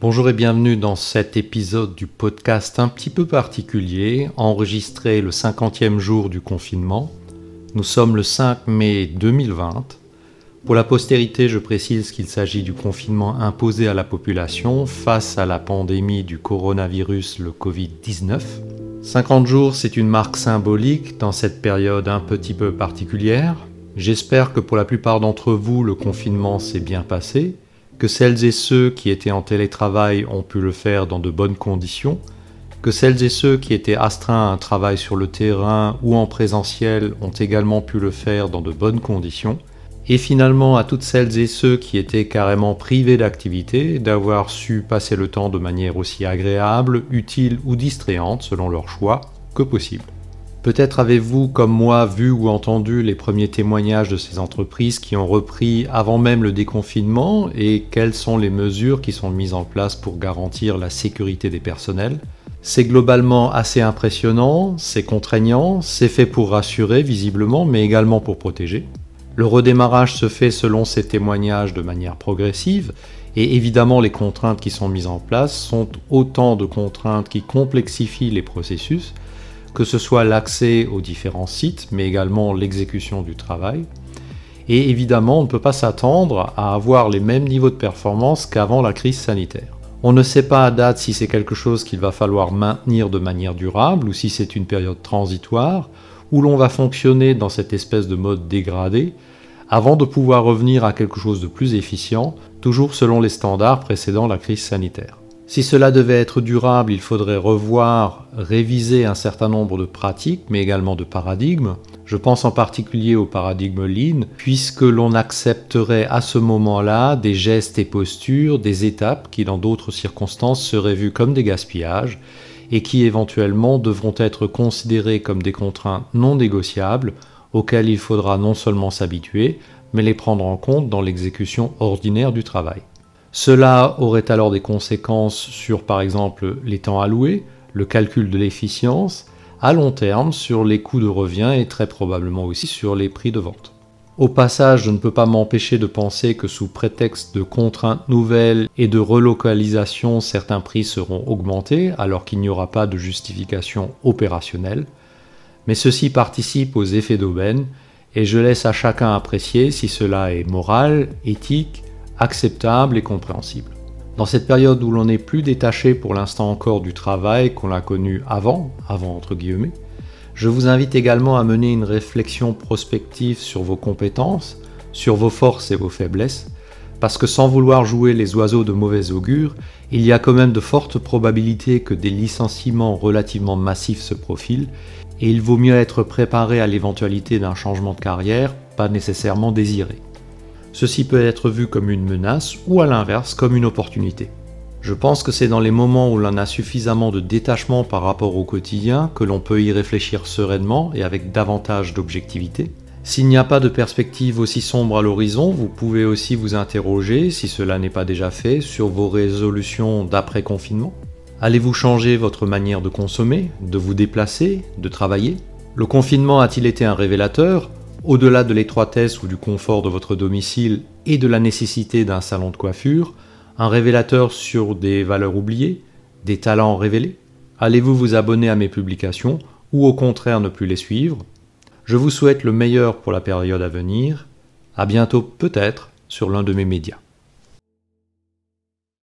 Bonjour et bienvenue dans cet épisode du podcast un petit peu particulier, enregistré le 50e jour du confinement. Nous sommes le 5 mai 2020. Pour la postérité, je précise qu'il s'agit du confinement imposé à la population face à la pandémie du coronavirus, le Covid-19. 50 jours, c'est une marque symbolique dans cette période un petit peu particulière. J'espère que pour la plupart d'entre vous, le confinement s'est bien passé, que celles et ceux qui étaient en télétravail ont pu le faire dans de bonnes conditions, que celles et ceux qui étaient astreints à un travail sur le terrain ou en présentiel ont également pu le faire dans de bonnes conditions, et finalement à toutes celles et ceux qui étaient carrément privés d'activité d'avoir su passer le temps de manière aussi agréable, utile ou distrayante selon leur choix que possible. Peut-être avez-vous, comme moi, vu ou entendu les premiers témoignages de ces entreprises qui ont repris avant même le déconfinement et quelles sont les mesures qui sont mises en place pour garantir la sécurité des personnels? C'est globalement assez impressionnant, c'est contraignant, c'est fait pour rassurer visiblement, mais également pour protéger. Le redémarrage se fait selon ces témoignages de manière progressive, et évidemment les contraintes qui sont mises en place sont autant de contraintes qui complexifient les processus, que ce soit l'accès aux différents sites, mais également l'exécution du travail. Et évidemment, on ne peut pas s'attendre à avoir les mêmes niveaux de performance qu'avant la crise sanitaire. On ne sait pas à date si c'est quelque chose qu'il va falloir maintenir de manière durable ou si c'est une période transitoire où l'on va fonctionner dans cette espèce de mode dégradé avant de pouvoir revenir à quelque chose de plus efficient, toujours selon les standards précédant la crise sanitaire. Si cela devait être durable, il faudrait revoir, réviser un certain nombre de pratiques, mais également de paradigmes. Je pense en particulier au paradigme Lean, puisque l'on accepterait à ce moment-là des gestes et postures, des étapes qui dans d'autres circonstances seraient vues comme des gaspillages, et qui éventuellement devront être considérées comme des contraintes non négociables auxquelles il faudra non seulement s'habituer, mais les prendre en compte dans l'exécution ordinaire du travail. Cela aurait alors des conséquences sur par exemple les temps alloués, le calcul de l'efficience, à long terme sur les coûts de revient et très probablement aussi sur les prix de vente. Au passage, je ne peux pas m'empêcher de penser que sous prétexte de contraintes nouvelles et de relocalisation, certains prix seront augmentés alors qu'il n'y aura pas de justification opérationnelle. Mais ceci participe aux effets d'aubaine et je laisse à chacun apprécier si cela est moral, éthique acceptable et compréhensible. Dans cette période où l'on n'est plus détaché pour l'instant encore du travail qu'on a connu avant, avant entre guillemets, je vous invite également à mener une réflexion prospective sur vos compétences, sur vos forces et vos faiblesses, parce que sans vouloir jouer les oiseaux de mauvais augure, il y a quand même de fortes probabilités que des licenciements relativement massifs se profilent, et il vaut mieux être préparé à l'éventualité d'un changement de carrière, pas nécessairement désiré. Ceci peut être vu comme une menace ou à l'inverse comme une opportunité. Je pense que c'est dans les moments où l'on a suffisamment de détachement par rapport au quotidien que l'on peut y réfléchir sereinement et avec davantage d'objectivité. S'il n'y a pas de perspective aussi sombre à l'horizon, vous pouvez aussi vous interroger, si cela n'est pas déjà fait, sur vos résolutions d'après-confinement. Allez-vous changer votre manière de consommer, de vous déplacer, de travailler? Le confinement a-t-il été un révélateur? Au-delà de l'étroitesse ou du confort de votre domicile et de la nécessité d'un salon de coiffure, un révélateur sur des valeurs oubliées, des talents révélés Allez-vous vous abonner à mes publications ou au contraire ne plus les suivre? Je vous souhaite le meilleur pour la période à venir. À bientôt peut-être sur l'un de mes médias.